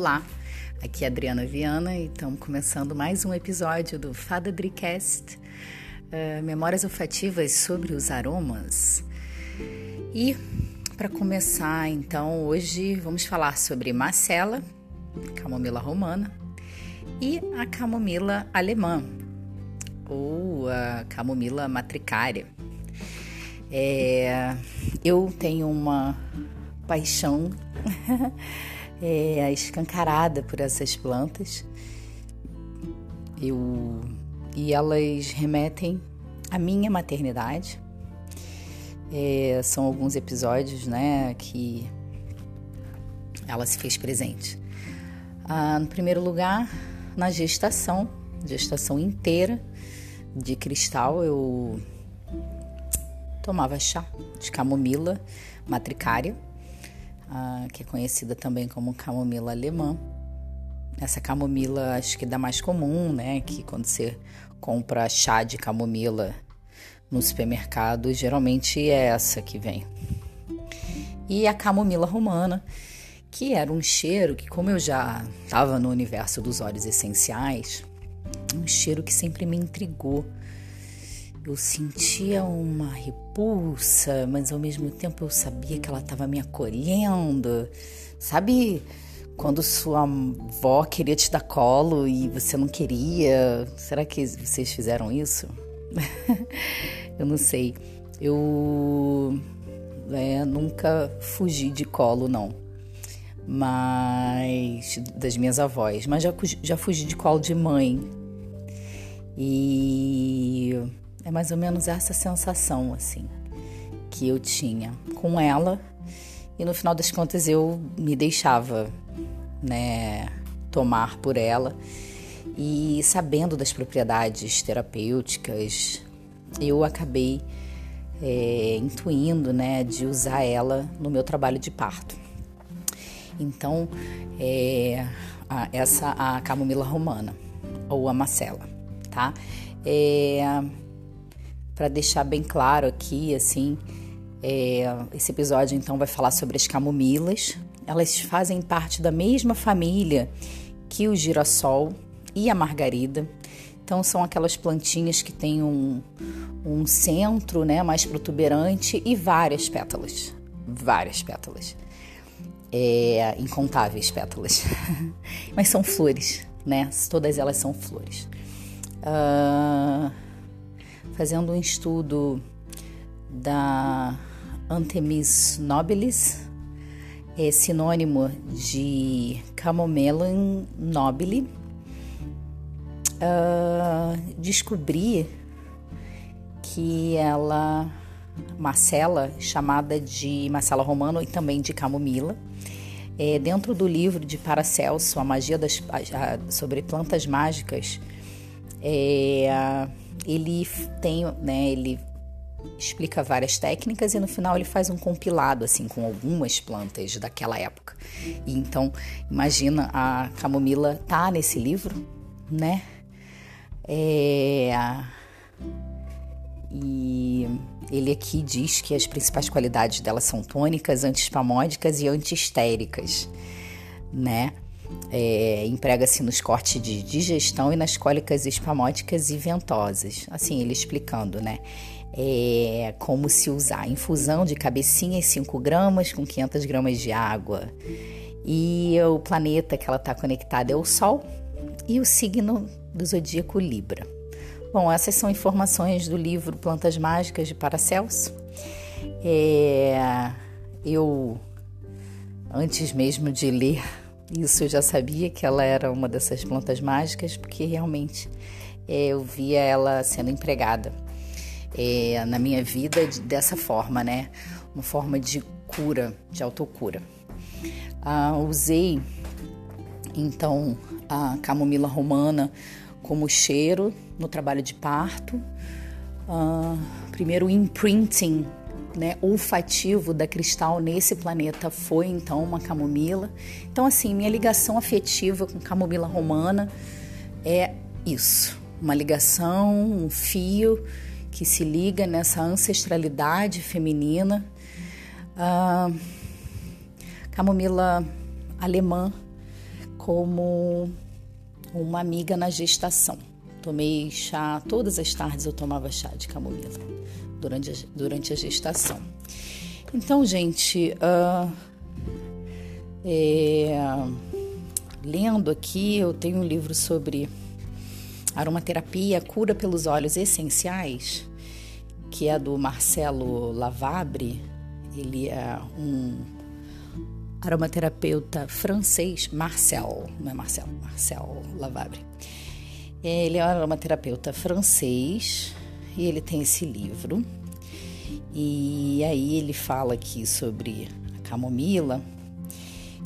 Olá, aqui é Adriana Viana e estamos começando mais um episódio do Fada Dricast, uh, Memórias olfativas sobre os aromas. E para começar, então, hoje vamos falar sobre macela, camomila romana, e a camomila alemã, ou a camomila matricária. É, eu tenho uma paixão é, escancarada por essas plantas. Eu, e elas remetem à minha maternidade. É, são alguns episódios né, que ela se fez presente. Ah, no primeiro lugar, na gestação, gestação inteira de cristal, eu tomava chá de camomila matricária que é conhecida também como camomila alemã. Essa camomila acho que é da mais comum, né? Que quando você compra chá de camomila no supermercado, geralmente é essa que vem. E a camomila romana, que era um cheiro que, como eu já estava no universo dos óleos essenciais, um cheiro que sempre me intrigou eu sentia uma repulsa, mas ao mesmo tempo eu sabia que ela estava me acolhendo. Sabe quando sua avó queria te dar colo e você não queria? Será que vocês fizeram isso? eu não sei. Eu é, nunca fugi de colo, não. Mas das minhas avós. Mas já, já fugi de colo de mãe. E é mais ou menos essa sensação, assim, que eu tinha com ela. E no final das contas eu me deixava, né, tomar por ela. E sabendo das propriedades terapêuticas, eu acabei é, intuindo, né, de usar ela no meu trabalho de parto. Então, é, a, essa a camomila romana ou a macela, tá? É, para deixar bem claro aqui, assim, é, esse episódio então vai falar sobre as camomilas. Elas fazem parte da mesma família que o girassol e a margarida. Então são aquelas plantinhas que têm um, um centro, né, mais protuberante e várias pétalas, várias pétalas, é, incontáveis pétalas. Mas são flores, né? Todas elas são flores. Uh, fazendo um estudo da Anthemis nobilis, é sinônimo de Camomelan nobile, uh, descobri que ela, Marcela, chamada de Marcela Romano e também de Camomila, é, dentro do livro de Paracelso, A Magia das, a, sobre Plantas Mágicas, é, ele tem, né, ele explica várias técnicas e no final ele faz um compilado assim com algumas plantas daquela época. E então, imagina a camomila tá nesse livro, né? É... E ele aqui diz que as principais qualidades dela são tônicas, antispamódicas e antihistéricas, né? É, Emprega-se nos cortes de digestão e nas cólicas espamóticas e ventosas. Assim, ele explicando, né? É, como se usar infusão de cabecinha 5 gramas com 500 gramas de água. E o planeta que ela está conectada é o Sol e o signo do zodíaco Libra. Bom, essas são informações do livro Plantas Mágicas de Paracelso. É, eu, antes mesmo de ler isso eu já sabia que ela era uma dessas plantas mágicas, porque realmente é, eu via ela sendo empregada é, na minha vida de, dessa forma, né? Uma forma de cura, de autocura. Ah, usei então a camomila romana como cheiro no trabalho de parto. Ah, primeiro imprinting né, olfativo da cristal nesse planeta foi então uma camomila. Então, assim, minha ligação afetiva com camomila romana é isso: uma ligação, um fio que se liga nessa ancestralidade feminina. Ah, camomila alemã, como uma amiga na gestação. Tomei chá, todas as tardes eu tomava chá de camomila durante a, durante a gestação. Então, gente, uh, é, lendo aqui, eu tenho um livro sobre aromaterapia, cura pelos óleos essenciais, que é do Marcelo Lavabre. Ele é um aromaterapeuta francês, Marcel, não é Marcel, Marcel Lavabre. Ele é um aromaterapeuta francês e ele tem esse livro. E aí ele fala aqui sobre a camomila,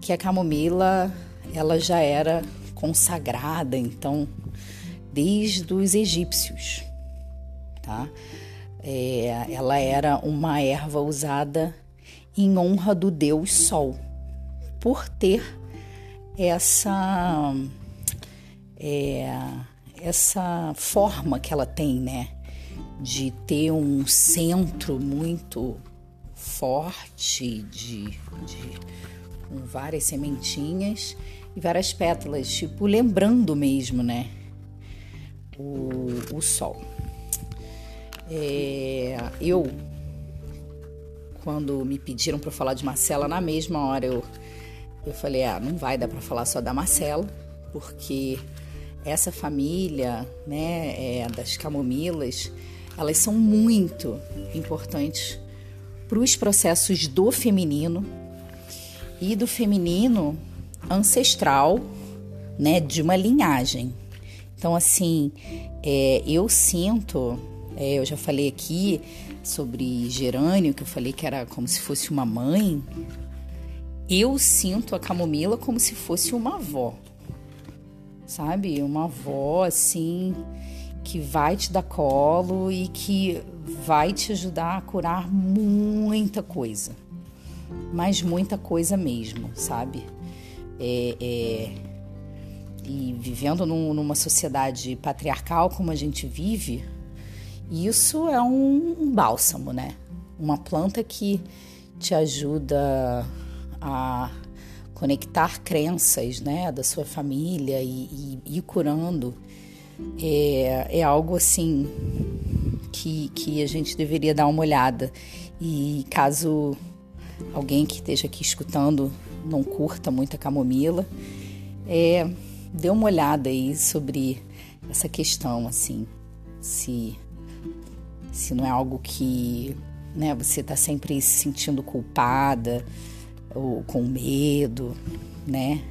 que a camomila ela já era consagrada, então, desde os egípcios, tá? É, ela era uma erva usada em honra do deus Sol por ter essa é, essa forma que ela tem, né, de ter um centro muito forte de, de com várias sementinhas e várias pétalas, tipo lembrando mesmo, né, o, o sol. É, eu quando me pediram para falar de Marcela na mesma hora eu eu falei, ah, não vai dar para falar só da Marcela, porque essa família, né, é, das camomilas, elas são muito importantes para os processos do feminino e do feminino ancestral, né, de uma linhagem. Então, assim, é, eu sinto, é, eu já falei aqui sobre gerânio, que eu falei que era como se fosse uma mãe, eu sinto a camomila como se fosse uma avó, sabe? Uma avó assim que vai te dar colo e que vai te ajudar a curar muita coisa, mas muita coisa mesmo, sabe? É, é, e vivendo num, numa sociedade patriarcal como a gente vive, isso é um, um bálsamo, né? Uma planta que te ajuda a conectar crenças né, da sua família e, ir curando é, é algo assim que, que a gente deveria dar uma olhada. E caso alguém que esteja aqui escutando não curta muito a camomila, é, dê uma olhada aí sobre essa questão, assim, se, se não é algo que né, você está sempre se sentindo culpada, ou com medo, né?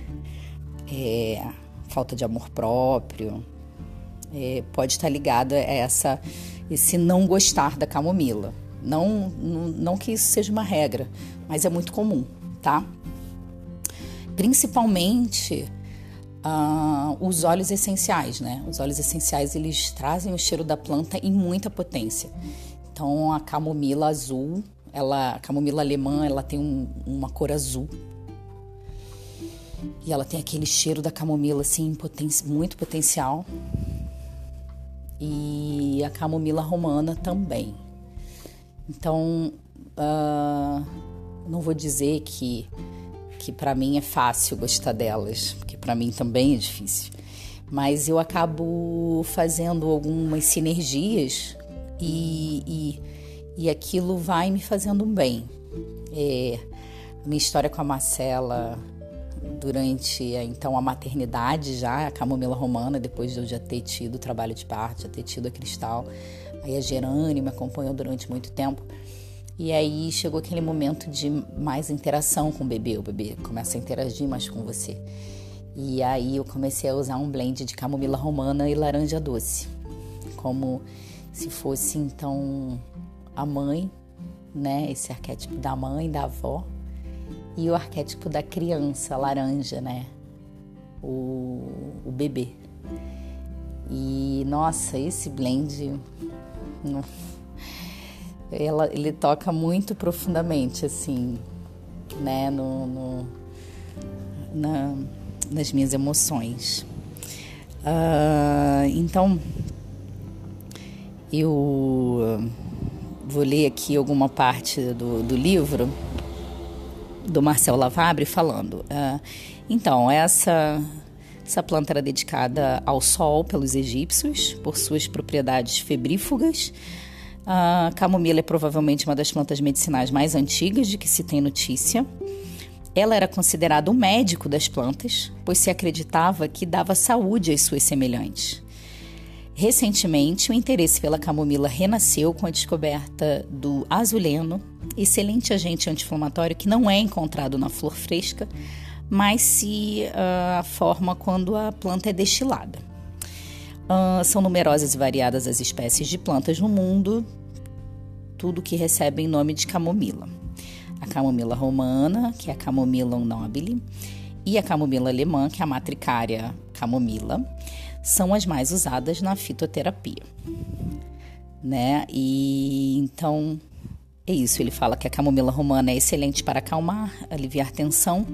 É, falta de amor próprio, é, pode estar ligado a essa, esse não gostar da camomila. Não, não, não que isso seja uma regra, mas é muito comum, tá? Principalmente uh, os óleos essenciais, né? Os óleos essenciais eles trazem o cheiro da planta em muita potência. Então a camomila azul ela, a camomila alemã, ela tem um, uma cor azul. E ela tem aquele cheiro da camomila assim, muito potencial. E a camomila romana também. Então, uh, não vou dizer que que para mim é fácil gostar delas, porque para mim também é difícil. Mas eu acabo fazendo algumas sinergias e, e e aquilo vai me fazendo um bem. É, minha história com a Marcela durante então a maternidade já, a camomila romana, depois de eu já ter tido o trabalho de parto, já ter tido a cristal, aí a Gerane me acompanhou durante muito tempo. E aí chegou aquele momento de mais interação com o bebê, o bebê começa a interagir mais com você. E aí eu comecei a usar um blend de camomila romana e laranja doce, como se fosse então a mãe, né? Esse arquétipo da mãe, da avó, e o arquétipo da criança, laranja, né? O, o bebê. E nossa, esse blend, ela, ele toca muito profundamente, assim, né? No, no na, nas minhas emoções. Uh, então, eu vou ler aqui alguma parte do, do livro do Marcel Lavabre falando. Uh, então, essa, essa planta era dedicada ao sol pelos egípcios, por suas propriedades febrífugas. A camomila é provavelmente uma das plantas medicinais mais antigas de que se tem notícia. Ela era considerada o médico das plantas, pois se acreditava que dava saúde às suas semelhantes. Recentemente, o interesse pela camomila renasceu com a descoberta do azuleno, excelente agente anti-inflamatório que não é encontrado na flor fresca, mas se uh, forma quando a planta é destilada. Uh, são numerosas e variadas as espécies de plantas no mundo, tudo que recebem nome de camomila. A camomila romana, que é a camomila nobile, e a camomila alemã, que é a matricária camomila, são as mais usadas na fitoterapia. Né? E então é isso, ele fala que a camomila romana é excelente para acalmar, aliviar tensão,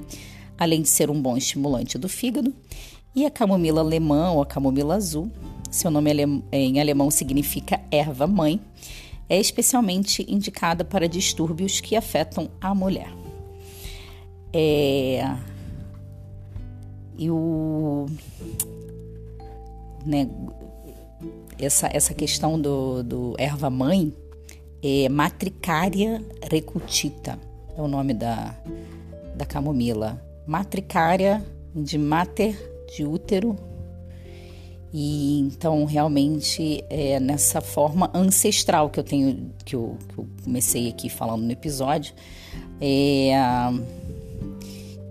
além de ser um bom estimulante do fígado. E a camomila alemã ou a camomila azul, seu nome em alemão significa erva mãe, é especialmente indicada para distúrbios que afetam a mulher. É... E o. Né, essa, essa questão do, do erva mãe é Matricária recutita, é o nome da, da camomila. Matricária de mater, de útero. E então realmente é nessa forma ancestral que eu tenho, que eu, que eu comecei aqui falando no episódio, é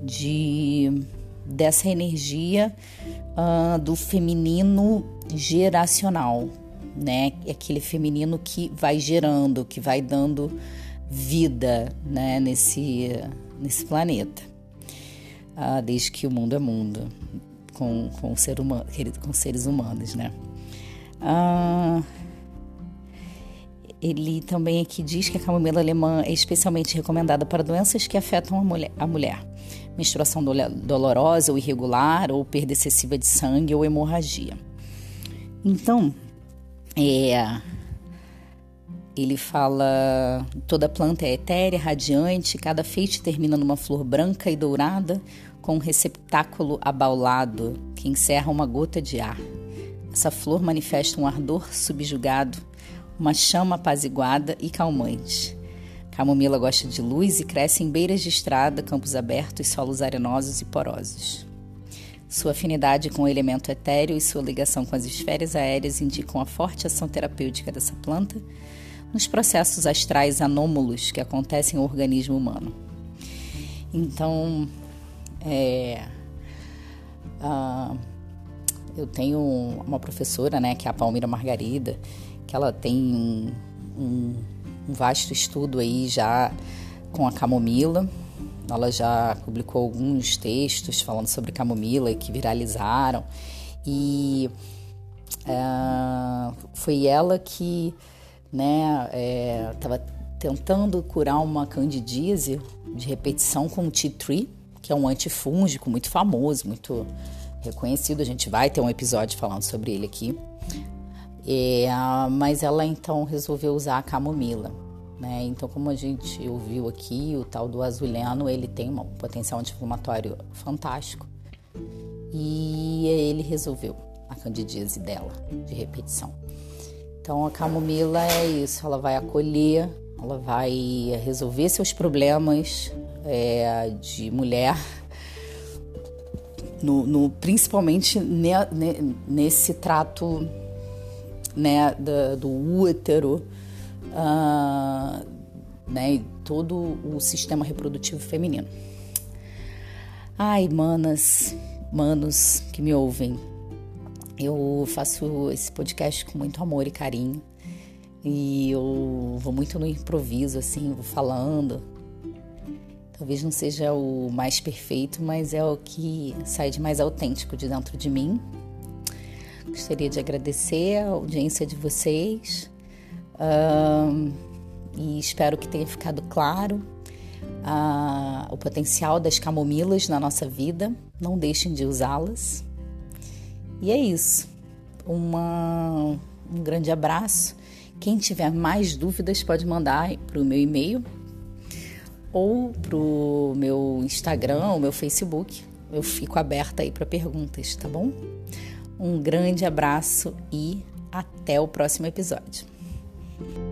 de dessa energia uh, do feminino geracional, né? Aquele feminino que vai gerando, que vai dando vida, né? Nesse, nesse planeta, uh, desde que o mundo é mundo, com, com, ser humano, com seres humanos, né? Uh, ele também aqui diz que a camomila alemã é especialmente recomendada para doenças que afetam a mulher, a mulher. menstruação dolorosa ou irregular, ou perda excessiva de sangue ou hemorragia. Então, é, ele fala: toda planta é etérea, radiante, cada feixe termina numa flor branca e dourada com um receptáculo abaulado que encerra uma gota de ar. Essa flor manifesta um ardor subjugado, uma chama apaziguada e calmante. Camomila gosta de luz e cresce em beiras de estrada, campos abertos, solos arenosos e porosos. Sua afinidade com o elemento etéreo e sua ligação com as esferas aéreas indicam a forte ação terapêutica dessa planta nos processos astrais anômalos que acontecem no organismo humano. Então, é, uh, eu tenho uma professora, né, que é a Palmira Margarida, que ela tem um, um, um vasto estudo aí já com a camomila, ela já publicou alguns textos falando sobre camomila que viralizaram e é, foi ela que né estava é, tentando curar uma candidíase de repetição com o tea tree, que é um antifúngico muito famoso, muito reconhecido. A gente vai ter um episódio falando sobre ele aqui. É, mas ela então resolveu usar a camomila. Né? Então, como a gente ouviu aqui, o tal do azuleno, ele tem um potencial anti-inflamatório fantástico. E ele resolveu a candidíase dela, de repetição. Então, a camomila é isso, ela vai acolher, ela vai resolver seus problemas é, de mulher, no, no principalmente ne, ne, nesse trato né, do, do útero, uh, né, todo o sistema reprodutivo feminino. Ai, manas, manos que me ouvem, eu faço esse podcast com muito amor e carinho. E eu vou muito no improviso, assim, vou falando. Talvez não seja o mais perfeito, mas é o que sai de mais autêntico de dentro de mim. Gostaria de agradecer a audiência de vocês, E espero que tenha ficado claro uh, o potencial das camomilas na nossa vida. Não deixem de usá-las. E é isso. Uma, um grande abraço. Quem tiver mais dúvidas pode mandar para o meu e-mail ou pro meu Instagram, ou meu Facebook. Eu fico aberta aí para perguntas, tá bom? Um grande abraço e até o próximo episódio. you.